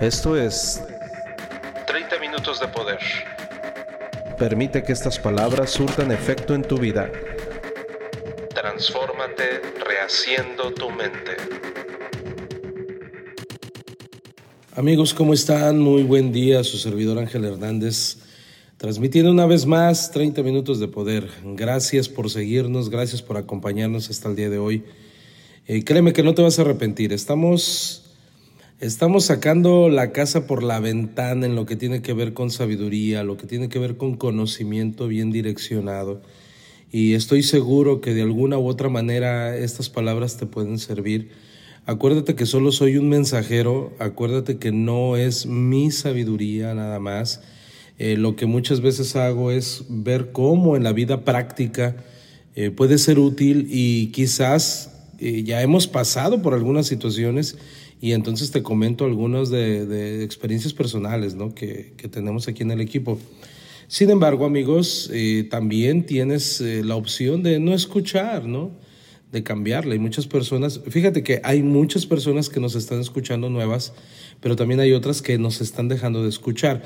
Esto es 30 minutos de poder. Permite que estas palabras surtan efecto en tu vida. Transfórmate rehaciendo tu mente. Amigos, ¿cómo están? Muy buen día, su servidor Ángel Hernández, transmitiendo una vez más 30 minutos de poder. Gracias por seguirnos, gracias por acompañarnos hasta el día de hoy. Eh, créeme que no te vas a arrepentir, estamos Estamos sacando la casa por la ventana en lo que tiene que ver con sabiduría, lo que tiene que ver con conocimiento bien direccionado. Y estoy seguro que de alguna u otra manera estas palabras te pueden servir. Acuérdate que solo soy un mensajero, acuérdate que no es mi sabiduría nada más. Eh, lo que muchas veces hago es ver cómo en la vida práctica eh, puede ser útil y quizás eh, ya hemos pasado por algunas situaciones y entonces te comento algunas de, experiencias personales ¿no? que, tenemos aquí en el equipo. Sin embargo, amigos, eh, también tienes eh, la opción de no escuchar, ¿no? De cambiarla. Hay muchas personas, fíjate que hay muchas personas que nos están escuchando nuevas, pero también hay otras que nos están dejando de escuchar.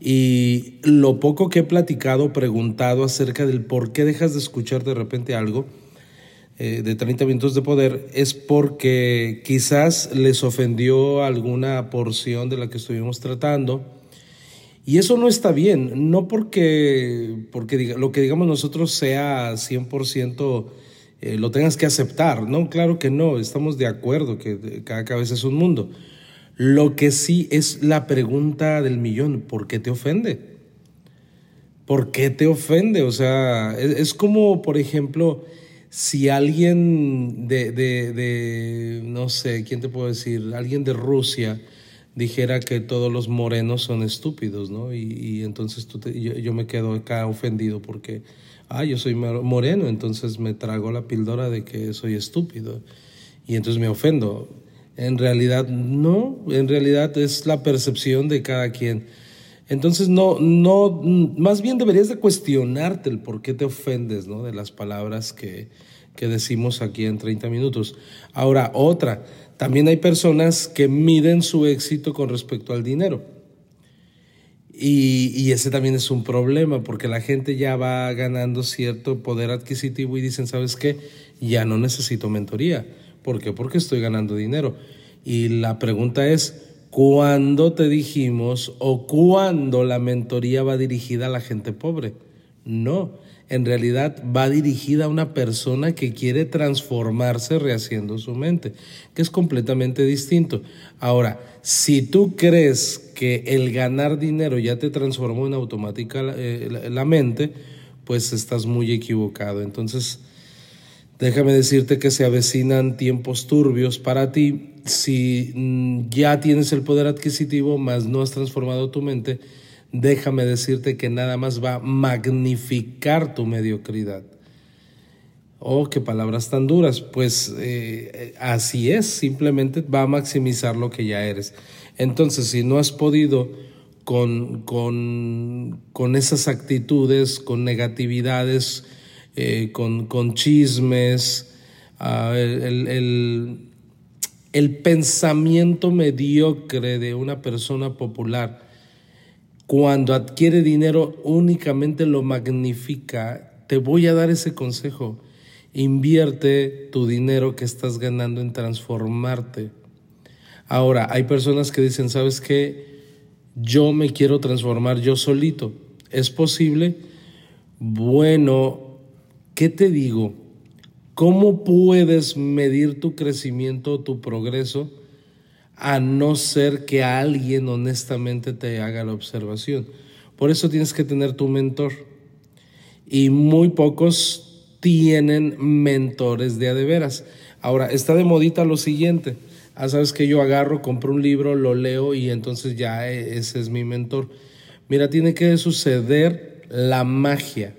Y lo poco que he platicado, preguntado acerca del por qué dejas de escuchar de repente algo, eh, de 30 minutos de poder es porque quizás les ofendió alguna porción de la que estuvimos tratando. Y eso no está bien, no porque, porque lo que digamos nosotros sea 100% eh, lo tengas que aceptar, no, claro que no, estamos de acuerdo que cada cabeza es un mundo. Lo que sí es la pregunta del millón, ¿por qué te ofende? ¿Por qué te ofende? O sea, es como, por ejemplo, si alguien de, de, no sé, ¿quién te puedo decir? Alguien de Rusia dijera que todos los morenos son estúpidos, ¿no? Y, entonces tú yo, me quedo acá ofendido porque, ah, yo soy moreno, entonces me trago la píldora de que soy estúpido. Y entonces me ofendo. En realidad, no, en realidad es la percepción de cada quien. Entonces, no, no, más bien deberías de cuestionarte el por qué te ofendes, ¿no? De las palabras que, que decimos aquí en 30 minutos. Ahora, otra, también hay personas que miden su éxito con respecto al dinero. Y, y, ese también es un problema, porque la gente ya va ganando cierto poder adquisitivo y dicen, ¿sabes qué? Ya no necesito mentoría. ¿Por qué? Porque estoy ganando dinero. Y la pregunta es, ¿Cuándo te dijimos o cuándo la mentoría va dirigida a la gente pobre? No, en realidad va dirigida a una persona que quiere transformarse rehaciendo su mente, que es completamente distinto. Ahora, si tú crees que el ganar dinero ya te transformó en automática la, eh, la mente, pues estás muy equivocado. Entonces, déjame decirte que se avecinan tiempos turbios para ti si mm, ya tienes el poder adquisitivo, mas no has transformado tu mente, déjame decirte que nada más va a magnificar tu mediocridad. Oh, qué palabras tan duras. Pues eh, así es, simplemente va a maximizar lo que ya eres. Entonces, si no has podido con, con, con esas actitudes, con negatividades, eh, con, con, chismes, el el pensamiento mediocre de una persona popular, cuando adquiere dinero, únicamente lo magnifica. Te voy a dar ese consejo. Invierte tu dinero que estás ganando en transformarte. Ahora, hay personas que dicen, ¿sabes qué? Yo me quiero transformar yo solito. ¿Es posible? Bueno, ¿qué te digo? ¿Cómo puedes medir tu crecimiento o tu progreso a no ser que alguien honestamente te haga la observación? Por eso tienes que tener tu mentor. Y muy pocos tienen mentores de a de veras. Ahora, está de modita lo siguiente. Ah, sabes que yo agarro, compro un libro, lo leo y entonces ya e, ese es mi mentor. Mira, tiene que suceder la magia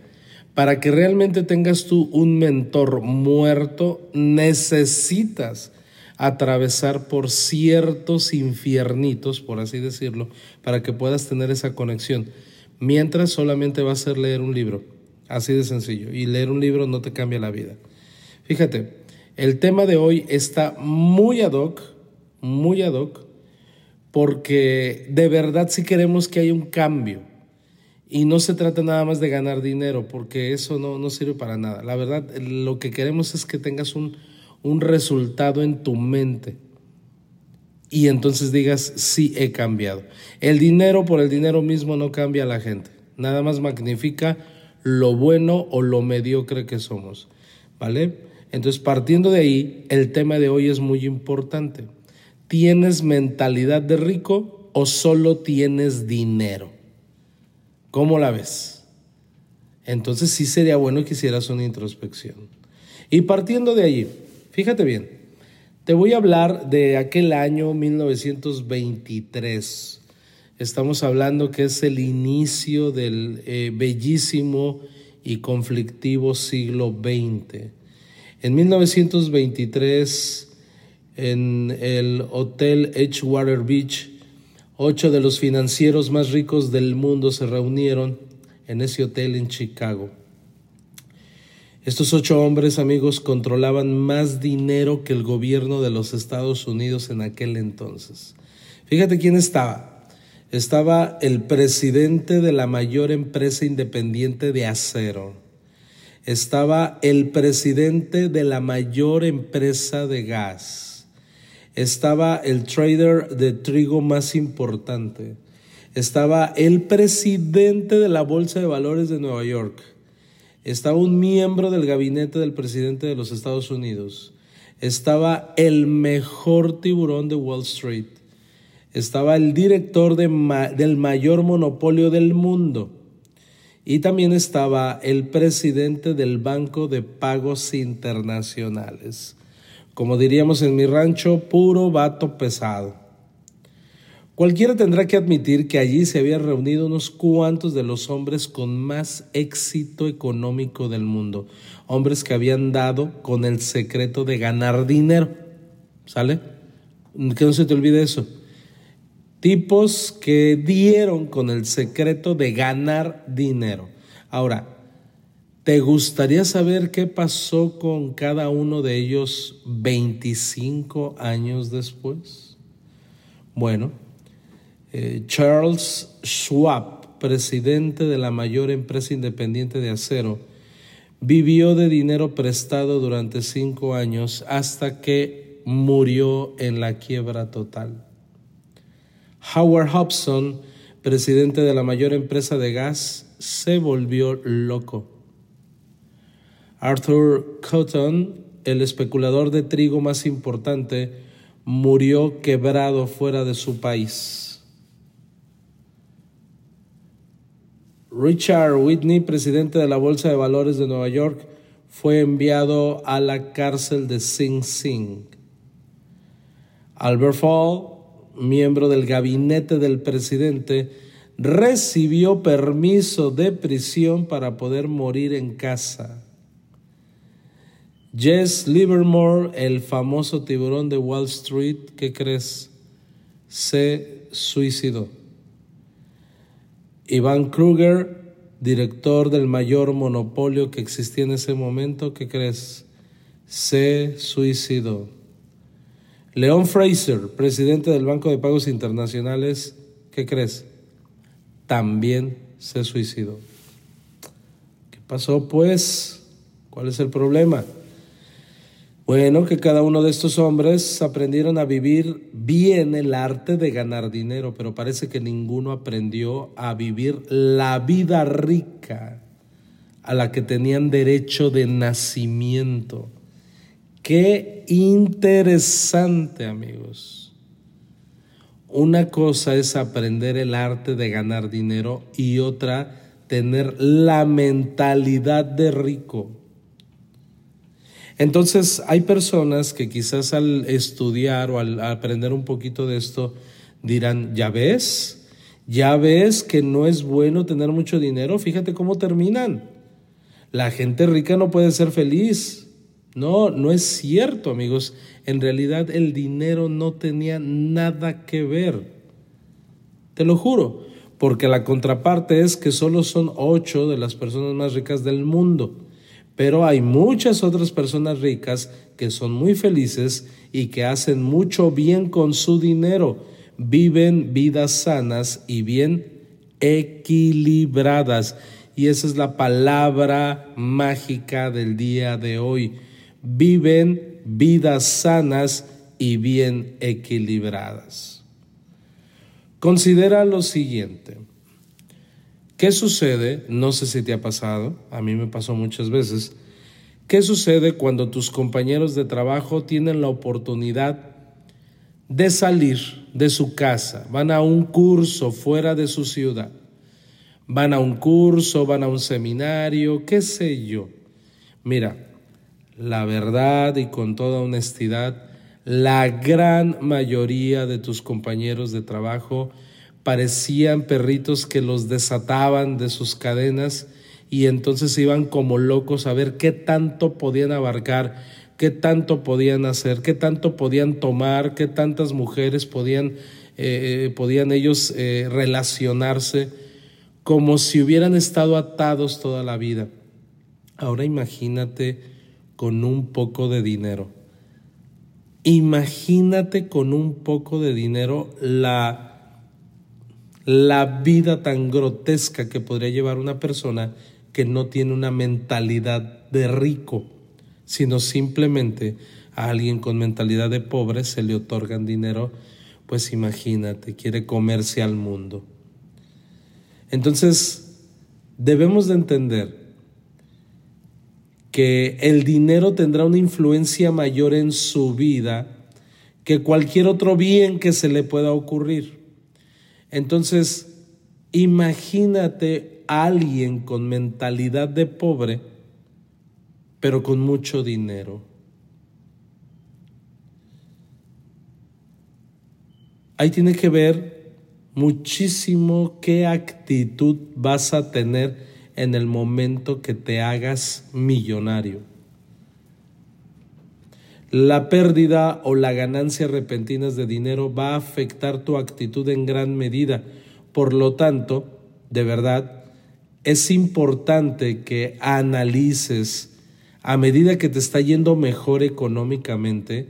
para que realmente tengas tú un mentor muerto, necesitas atravesar por ciertos infiernitos, por así decirlo, para que puedas tener esa conexión. Mientras solamente va a ser leer un libro, así de sencillo. Y leer un libro no te cambia la vida. Fíjate, el tema de hoy está muy ad hoc, muy ad hoc, porque de verdad sí queremos que haya un cambio. Y no se trata nada más de ganar dinero, porque eso no, no sirve para nada. La verdad, lo que queremos es que tengas un, un resultado en tu mente. Y entonces digas, sí he cambiado. El dinero por el dinero mismo no cambia a la gente. Nada más magnifica lo bueno o lo mediocre que somos. ¿Vale? Entonces, partiendo de ahí, el tema de hoy es muy importante. ¿Tienes mentalidad de rico o solo tienes dinero? ¿Cómo la ves? Entonces sí sería bueno que hicieras una introspección. Y partiendo de allí, fíjate bien, te voy a hablar de aquel año 1923. Estamos hablando que es el inicio del eh, bellísimo y conflictivo siglo XX. En 1923, en el Hotel Edgewater Beach, Ocho de los financieros más ricos del mundo se reunieron en ese hotel en Chicago. Estos ocho hombres, amigos, controlaban más dinero que el gobierno de los Estados Unidos en aquel entonces. Fíjate quién estaba. Estaba el presidente de la mayor empresa independiente de acero. Estaba el presidente de la mayor empresa de gas estaba el trader de trigo más importante, estaba el presidente de la Bolsa de Valores de Nueva York, estaba un miembro del gabinete del presidente de los Estados Unidos, estaba el mejor tiburón de Wall Street, estaba el director del mayor monopolio del mundo. Y también estaba el presidente del Banco de Pagos Internacionales como diríamos en mi rancho, puro vato pesado. Cualquiera tendrá que admitir que allí se habían reunido unos cuantos de los hombres con más éxito económico del mundo, hombres que habían dado con el secreto de ganar dinero. ¿Sale? Que no se te olvide eso. Tipos que dieron con el secreto de ganar dinero. Ahora, ¿Te gustaría saber qué pasó con cada uno de ellos 25 años después? Bueno, eh, Charles Schwab, presidente de la mayor empresa independiente de acero, vivió de dinero prestado durante cinco años hasta que murió en la quiebra total. Howard Hobson, presidente de la mayor empresa de gas, se volvió loco Arthur Cotton, el especulador de trigo más importante, murió quebrado fuera de su país. Richard Whitney, presidente de la Bolsa de Valores de Nueva York, fue enviado a la cárcel de Sing Sing. Albert Fall, miembro del gabinete del presidente, recibió permiso de prisión para poder morir en casa. Jess Livermore, el famoso tiburón de Wall Street, ¿qué crees? Se suicidó. Iván Kruger, director del mayor monopolio que existía en ese momento, ¿qué crees? Se suicidó. Leon Fraser, presidente del Banco de Pagos Internacionales, ¿qué crees? También se suicidó. ¿Qué pasó pues? ¿Cuál es el problema? Bueno, que cada uno de estos hombres aprendieron a vivir bien el arte de ganar dinero, pero parece que ninguno aprendió a vivir la vida rica a la que tenían derecho de nacimiento. Qué interesante, amigos. Una cosa es aprender el arte de ganar dinero y otra tener la mentalidad de rico. Entonces hay personas que quizás al estudiar o al aprender un poquito de esto dirán, ya ves, ya ves que no es bueno tener mucho dinero, fíjate cómo terminan. La gente rica no puede ser feliz. No, no es cierto, amigos. En realidad el dinero no tenía nada que ver. Te lo juro, porque la contraparte es que solo son ocho de las personas más ricas del mundo. Pero hay muchas otras personas ricas que son muy felices y que hacen mucho bien con su dinero, viven vidas sanas y bien equilibradas. Y esa es la palabra mágica del día de hoy. Viven vidas sanas y bien equilibradas. Considera lo siguiente. ¿Qué sucede? No sé si te ha pasado, a mí me pasó muchas veces. ¿Qué sucede cuando tus compañeros de trabajo tienen la oportunidad de salir de su casa, van a un curso fuera de su ciudad, van a un curso, van a un seminario, qué sé yo. Mira, la verdad y con toda honestidad, la gran mayoría de tus compañeros de trabajo parecían perritos que los desataban de sus cadenas y entonces iban como locos a ver qué tanto podían abarcar qué tanto podían hacer, qué tanto podían tomar, qué tantas mujeres podían, eh, eh, podían ellos eh, relacionarse como si hubieran estado atados toda la vida. Ahora imagínate con un poco de dinero. Imagínate con un poco de dinero la, la vida tan grotesca que podría llevar una persona que no tiene una mentalidad de rico sino simplemente a alguien con mentalidad de pobre se le otorgan dinero, pues imagínate, quiere comerse al mundo. Entonces, debemos de entender que el dinero tendrá una influencia mayor en su vida que cualquier otro bien que se le pueda ocurrir. Entonces, imagínate a alguien con mentalidad de pobre, pero con mucho dinero. Ahí tiene que ver muchísimo qué actitud vas a tener en el momento que te hagas millonario. La pérdida o la ganancia repentinas de dinero va a afectar tu actitud en gran medida. Por lo tanto, de verdad, es importante que analices a medida que te está yendo mejor económicamente,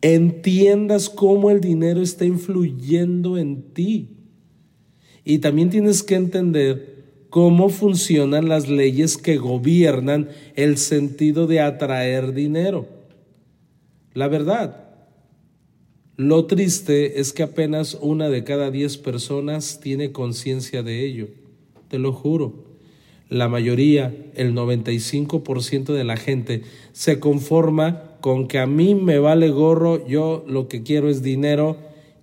entiendas cómo el dinero está influyendo en ti. Y también tienes que entender cómo funcionan las leyes que gobiernan el sentido de atraer dinero. La verdad, lo triste es que apenas una de cada diez personas tiene conciencia de ello, te lo juro la mayoría, el 95% de la gente, se conforma con que a mí me vale gorro, yo lo que quiero es dinero,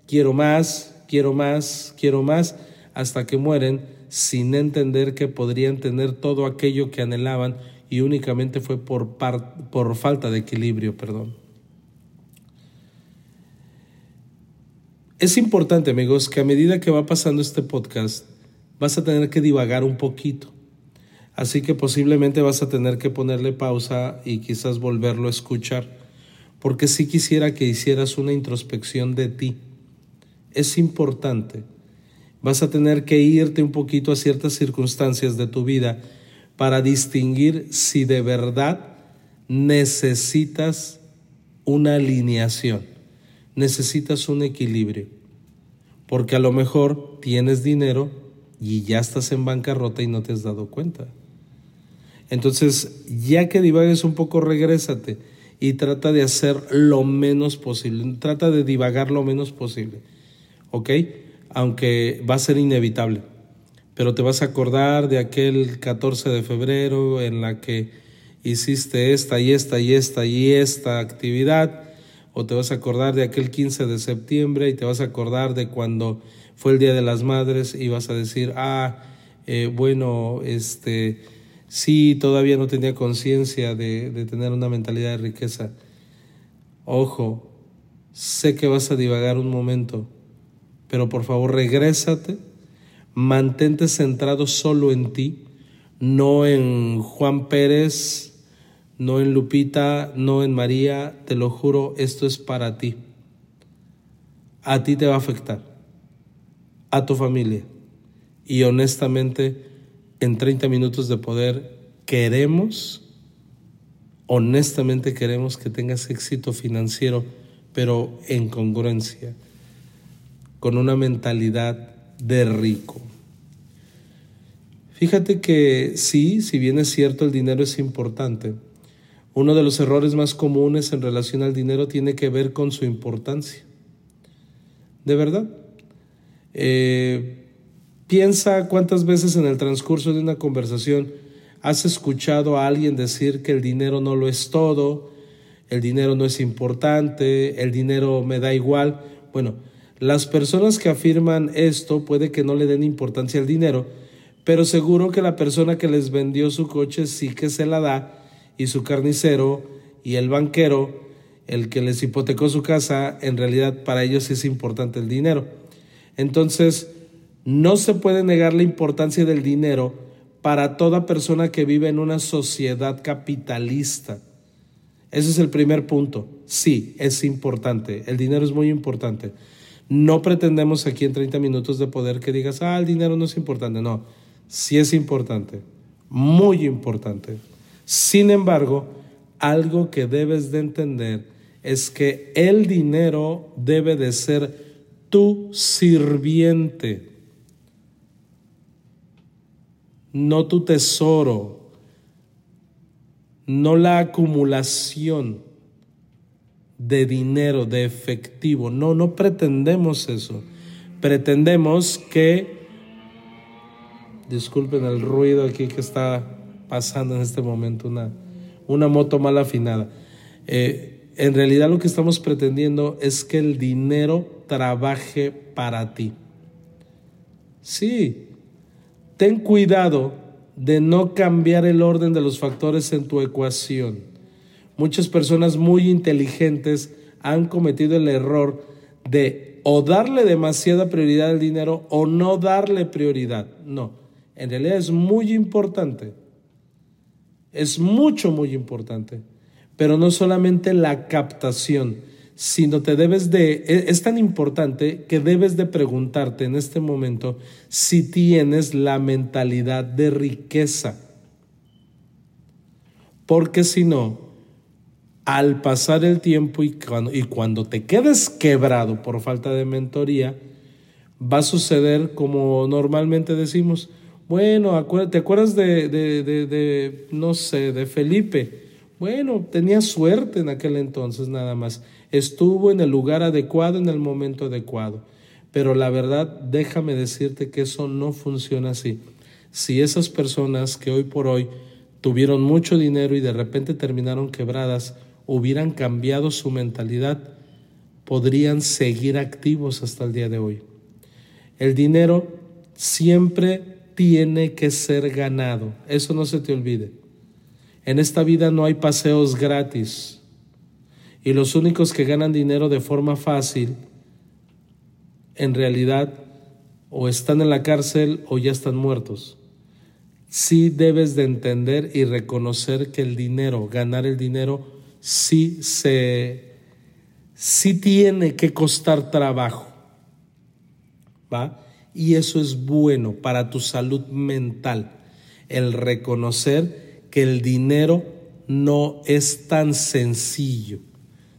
quiero más, quiero más, quiero más, hasta que mueren sin entender que podrían tener todo aquello que anhelaban y únicamente fue por, por falta de equilibrio, perdón. Es importante, amigos, que a medida que va pasando este podcast, vas a tener que divagar un poquito Así que posiblemente vas a tener que ponerle pausa y quizás volverlo a escuchar, porque sí quisiera que hicieras una introspección de ti. Es importante. Vas a tener que irte un poquito a ciertas circunstancias de tu vida para distinguir si de verdad necesitas una alineación, necesitas un equilibrio, porque a lo mejor tienes dinero y ya estás en bancarrota y no te has dado cuenta. Entonces, ya que divagues un poco, regrésate y trata de hacer lo menos posible, trata de divagar lo menos posible, ¿ok? Aunque va a ser inevitable, pero te vas a acordar de aquel 14 de febrero en la que hiciste esta y esta y esta y esta actividad, o te vas a acordar de aquel 15 de septiembre y te vas a acordar de cuando fue el Día de las Madres y vas a decir, ah, eh, bueno, este sí todavía no tenía conciencia de, tener una mentalidad de riqueza. Ojo, sé que vas a divagar un momento, pero por favor regrésate, mantente centrado solo en ti, no en Juan Pérez, no en Lupita, no en María, te lo juro, esto es para ti. A ti te va a afectar, a tu familia. Y honestamente, en 30 minutos de poder, queremos, honestamente queremos que tengas éxito financiero, pero en congruencia. con una mentalidad de rico. Fíjate que sí, si bien es cierto el dinero es importante, uno de los errores más comunes en relación al dinero tiene que ver con su importancia. ¿De verdad? Eh, piensa cuántas veces en el transcurso de una conversación has escuchado a alguien decir que el dinero no lo es todo, el dinero no es importante, el dinero me da igual. Bueno, las personas que afirman esto puede que no le den importancia al dinero, pero seguro que la persona que les vendió su coche sí que se la da y su carnicero y el banquero, el que les hipotecó su casa, en realidad para ellos es importante el dinero. Entonces, no se puede negar la importancia del dinero para toda persona que vive en una sociedad capitalista. Ese es el primer punto. Sí, es importante. El dinero es muy importante. No pretendemos aquí en 30 minutos de poder que digas, ah, el dinero no es importante. No, sí es importante. Muy importante. Sin embargo, algo que debes de entender es que el dinero debe de ser tu sirviente, no tu tesoro, no la acumulación de dinero, de efectivo. No, no pretendemos eso. Pretendemos que, disculpen el ruido aquí que está pasando en este momento, una, una moto mal afinada. Eh, en realidad lo que estamos pretendiendo es que el dinero trabaje para ti. Sí, ten cuidado de no cambiar el orden de los factores en tu ecuación. Muchas personas muy inteligentes han cometido el error de o darle demasiada prioridad al dinero o no darle prioridad. No, en realidad es muy importante es mucho, muy importante. Pero no solamente la captación, sino te debes de, e, es tan importante que debes de preguntarte en este momento si tienes la mentalidad de riqueza. Porque si no, al pasar el tiempo y cuando, y cuando te quedes quebrado por falta de mentoría, va a suceder como normalmente decimos, bueno, ¿te acuerdas de, de, de, no sé, de Felipe? Bueno, tenía suerte en aquel entonces nada más. Estuvo en el lugar adecuado en el momento adecuado. Pero la verdad, déjame decirte que eso no funciona así. Si esas personas que hoy por hoy tuvieron mucho dinero y de repente terminaron quebradas, hubieran cambiado su mentalidad, podrían seguir activos hasta el día de hoy. El dinero siempre tiene que ser ganado. Eso no se te olvide. En esta vida no hay paseos gratis. Y los únicos que ganan dinero de forma fácil, en realidad, o están en la cárcel o ya están muertos. Sí debes de entender y reconocer que el dinero, ganar el dinero, sí se, sí tiene que costar trabajo. ¿Va? Y eso es bueno para tu salud mental, el reconocer que el dinero no es tan sencillo,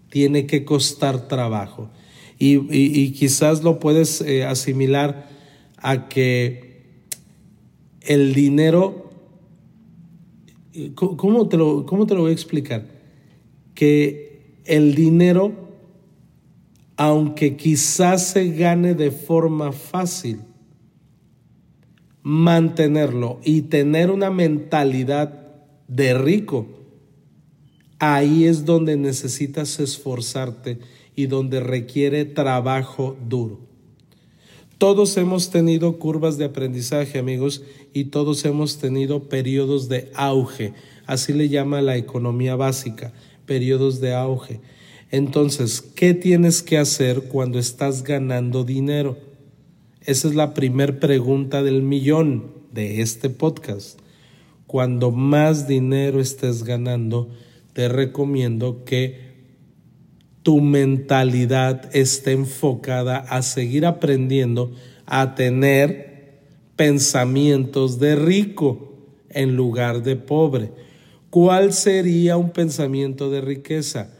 tiene que costar trabajo. Y, quizás lo puedes eh, asimilar a que el dinero, ¿cómo te, lo, ¿cómo te lo voy a explicar? Que el dinero aunque quizás se gane de forma fácil, mantenerlo y tener una mentalidad de rico, ahí es donde necesitas esforzarte y donde requiere trabajo duro. Todos hemos tenido curvas de aprendizaje, amigos, y todos hemos tenido periodos de auge. Así le llama la economía básica, periodos de auge. Entonces, ¿qué tienes que hacer cuando estás ganando dinero? Esa es la primera pregunta del millón de este podcast. Cuando más dinero estés ganando, te recomiendo que tu mentalidad esté enfocada a seguir aprendiendo a tener pensamientos de rico en lugar de pobre. ¿Cuál sería un pensamiento de riqueza?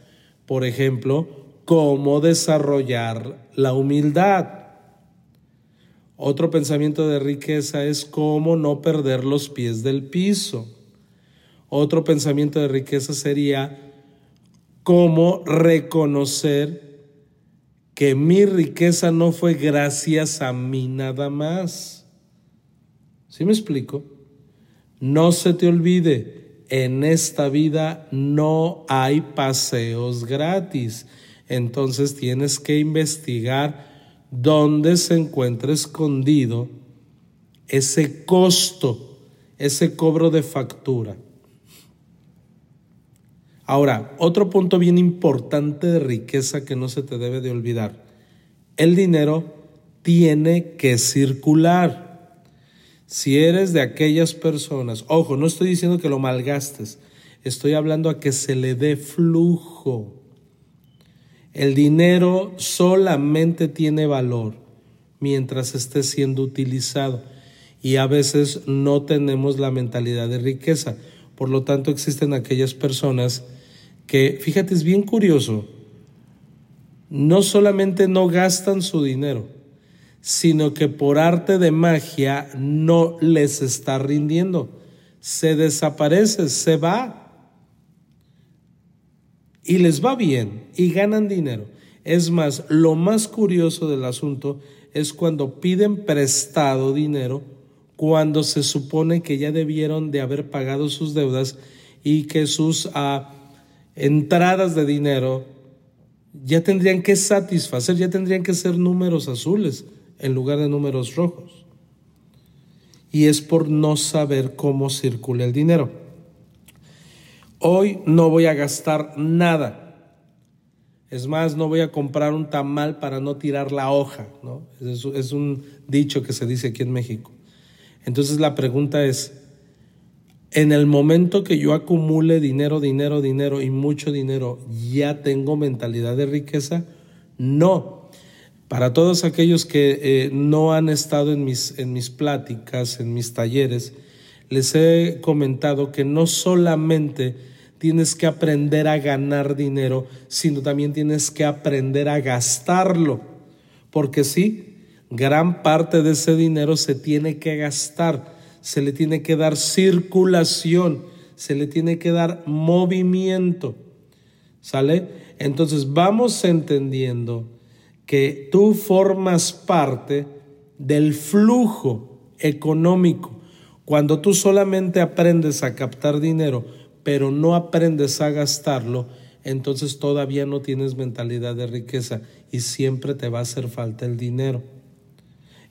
Por ejemplo, cómo desarrollar la humildad. Otro pensamiento de riqueza es cómo no perder los pies del piso. Otro pensamiento de riqueza sería cómo reconocer que mi riqueza no fue gracias a mí nada más. ¿Sí me explico? No se te olvide, en esta vida no hay paseos gratis. Entonces tienes que investigar dónde se encuentra escondido ese costo, ese cobro de factura. Ahora, otro punto bien importante de riqueza que no se te debe de olvidar. El dinero tiene que circular. Si eres de aquellas personas, ojo, no estoy diciendo que lo malgastes, estoy hablando a que se le dé flujo. El dinero solamente tiene valor mientras esté siendo utilizado y a veces no tenemos la mentalidad de riqueza. Por lo tanto, existen aquellas personas que, fíjate, es bien curioso, no solamente no gastan su dinero, sino que por arte de magia no les está rindiendo. Se desaparece, se va. Y les va bien y ganan dinero. Es más, lo más curioso del asunto es cuando piden prestado dinero, cuando se supone que ya debieron de haber pagado sus deudas y que sus ah, entradas de dinero ya tendrían que satisfacer, ya tendrían que ser números azules en lugar de números rojos. Y es por no saber cómo circula el dinero. Hoy no voy a gastar nada. Es más, no voy a comprar un tamal para no tirar la hoja. ¿no? Es, es un dicho que se dice aquí en México. Entonces la pregunta es, en el momento que yo acumule dinero, dinero, dinero y mucho dinero, ¿ya tengo mentalidad de riqueza? No, para todos aquellos que eh, no han estado en mis, en mis pláticas, en mis talleres, les he comentado que no solamente tienes que aprender a ganar dinero, sino también tienes que aprender a gastarlo. Porque sí, gran parte de ese dinero se tiene que gastar, se le tiene que dar circulación, se le tiene que dar movimiento. ¿Sale? Entonces vamos entendiendo que tú formas parte del flujo económico. Cuando tú solamente aprendes a captar dinero, pero no aprendes a gastarlo, entonces todavía no tienes mentalidad de riqueza y siempre te va a hacer falta el dinero.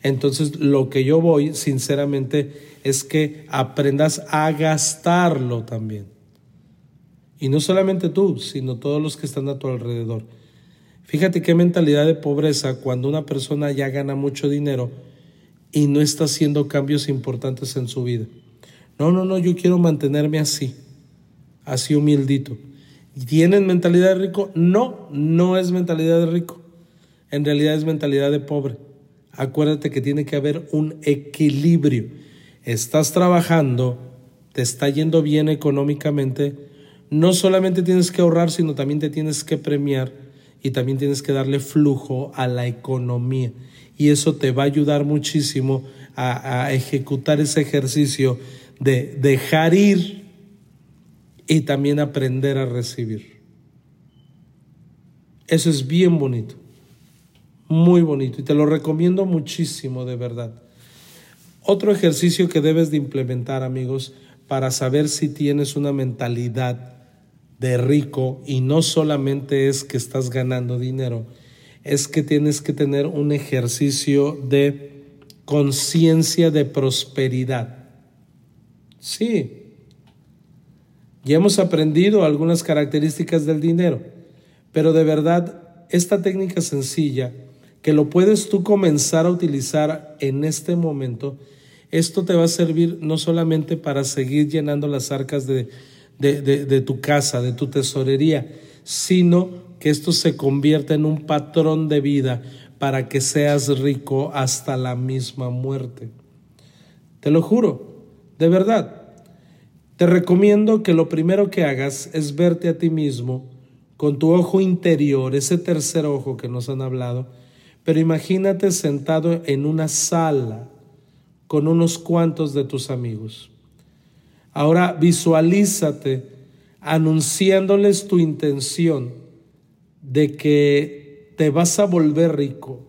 Entonces lo que yo voy, sinceramente, es que aprendas a gastarlo también. Y no solamente tú, sino todos los que están a tu alrededor. Fíjate qué mentalidad de pobreza cuando una persona ya gana mucho dinero y no está haciendo cambios importantes en su vida. No, no, no, yo quiero mantenerme así, así humildito. ¿Tienen mentalidad de rico? No, no es mentalidad de rico. En realidad es mentalidad de pobre. Acuérdate que tiene que haber un equilibrio. Estás trabajando, te está yendo bien económicamente, no solamente tienes que ahorrar, sino también te tienes que premiar y también tienes que darle flujo a la economía. Y eso te va a ayudar muchísimo a, ejecutar ese ejercicio de dejar ir y también aprender a recibir. Eso es bien bonito, muy bonito y te lo recomiendo muchísimo de verdad. Otro ejercicio que debes de implementar amigos para saber si tienes una mentalidad de rico y no solamente es que estás ganando dinero, es que tienes que tener un ejercicio de conciencia de prosperidad. Sí, ya hemos aprendido algunas características del dinero, pero de verdad esta técnica sencilla que lo puedes tú comenzar a utilizar en este momento, esto te va a servir no solamente para seguir llenando las arcas de de, tu casa, de tu tesorería, sino que esto se convierta en un patrón de vida para que seas rico hasta la misma muerte. Te lo juro, de verdad. Te recomiendo que lo primero que hagas es verte a ti mismo con tu ojo interior, ese tercer ojo que nos han hablado, Pero imagínate sentado en una sala con unos cuantos de tus amigos. Ahora visualízate anunciándoles tu intención de que te vas a volver rico,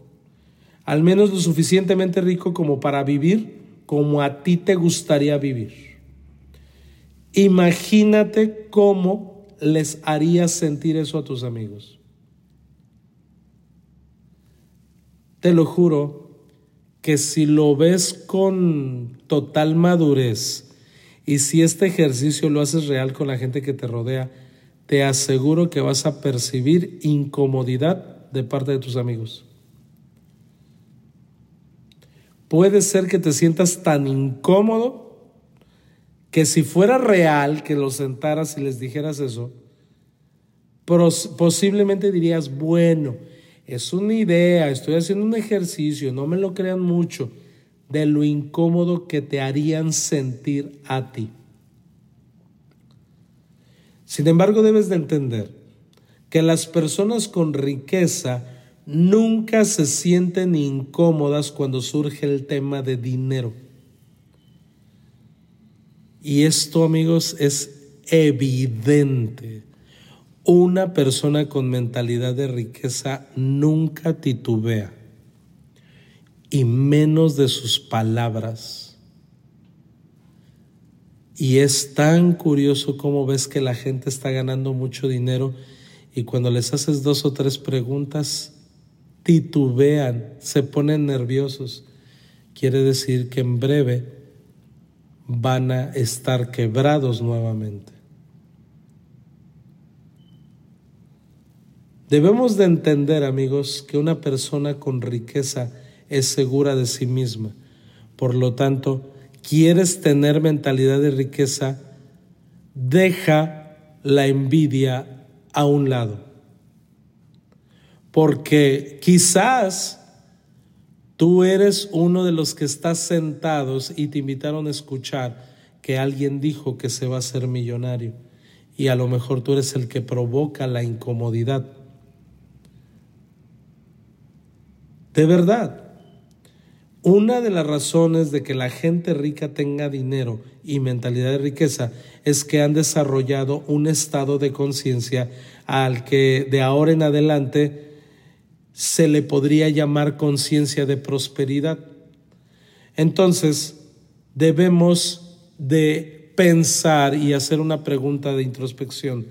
al menos lo suficientemente rico como para vivir como a ti te gustaría vivir. Imagínate cómo les harías sentir eso a tus amigos. Te lo juro que si lo ves con total madurez y si este ejercicio lo haces real con la gente que te rodea, te aseguro que vas a percibir incomodidad de parte de tus amigos. Puede ser que te sientas tan incómodo que si fuera real que los sentaras y les dijeras eso, posiblemente dirías, bueno, es una idea, estoy haciendo un ejercicio, no me lo crean mucho, de lo incómodo que te harían sentir a ti. Sin embargo, debes de entender que las personas con riqueza nunca se sienten incómodas cuando surge el tema de dinero. Y esto, amigos, es evidente. Una persona con mentalidad de riqueza nunca titubea, y menos de sus palabras y es tan curioso cómo ves que la gente está ganando mucho dinero y cuando les haces dos o tres preguntas, titubean, se ponen nerviosos. Quiere decir que en breve van a estar quebrados nuevamente. Debemos de entender, amigos, que una persona con riqueza es segura de sí misma. Por lo tanto, quieres tener mentalidad de riqueza, deja la envidia a un lado. Porque quizás tú eres uno de los que estás sentados y te invitaron a escuchar que alguien dijo que se va a ser millonario y a lo mejor tú eres el que provoca la incomodidad. De verdad, una de las razones de que la gente rica tenga dinero y mentalidad de riqueza es que han desarrollado un estado de conciencia al que de ahora en adelante se le podría llamar conciencia de prosperidad. Entonces, debemos de pensar y hacer una pregunta de introspección.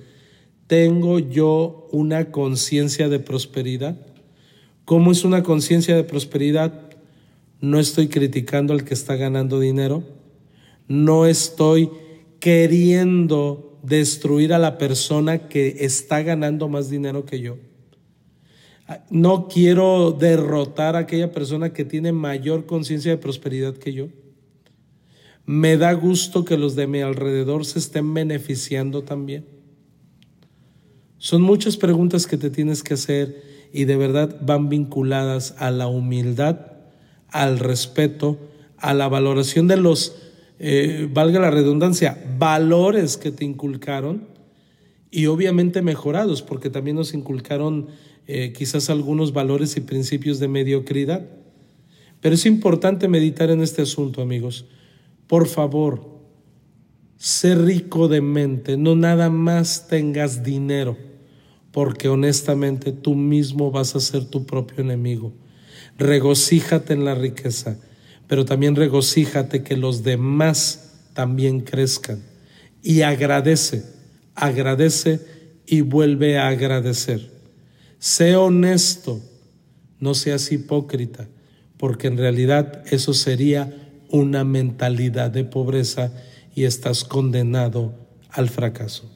¿Tengo yo una conciencia de prosperidad? ¿Cómo es una conciencia de prosperidad? No estoy criticando al que está ganando dinero, no estoy queriendo destruir a la persona que está ganando más dinero que yo. No quiero derrotar a aquella persona que tiene mayor conciencia de prosperidad que yo. Me da gusto que los de mi alrededor se estén beneficiando también. Son muchas preguntas que te tienes que hacer y de verdad van vinculadas a la humildad al respeto, a la valoración de los, eh, valga la redundancia, valores que te inculcaron y obviamente mejorados, porque también nos inculcaron eh, quizás algunos valores y principios de mediocridad. Pero es importante meditar en este asunto, amigos. Por favor, sé rico de mente, no nada más tengas dinero, porque honestamente tú mismo vas a ser tu propio enemigo regocíjate en la riqueza, pero también regocíjate que los demás también crezcan. Y agradece, agradece y vuelve a agradecer. Sé honesto, no seas hipócrita, porque en realidad eso sería una mentalidad de pobreza y estás condenado al fracaso.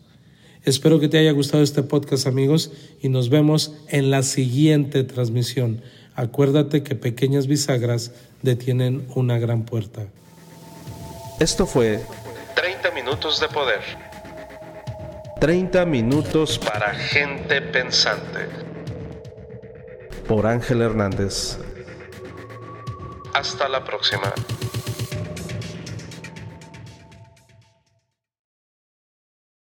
Espero que te haya gustado este podcast amigos y nos vemos en la siguiente transmisión. Acuérdate que pequeñas bisagras detienen una gran puerta. Esto fue 30 minutos de poder. 30 minutos para gente pensante. Por Ángel Hernández. Hasta la próxima.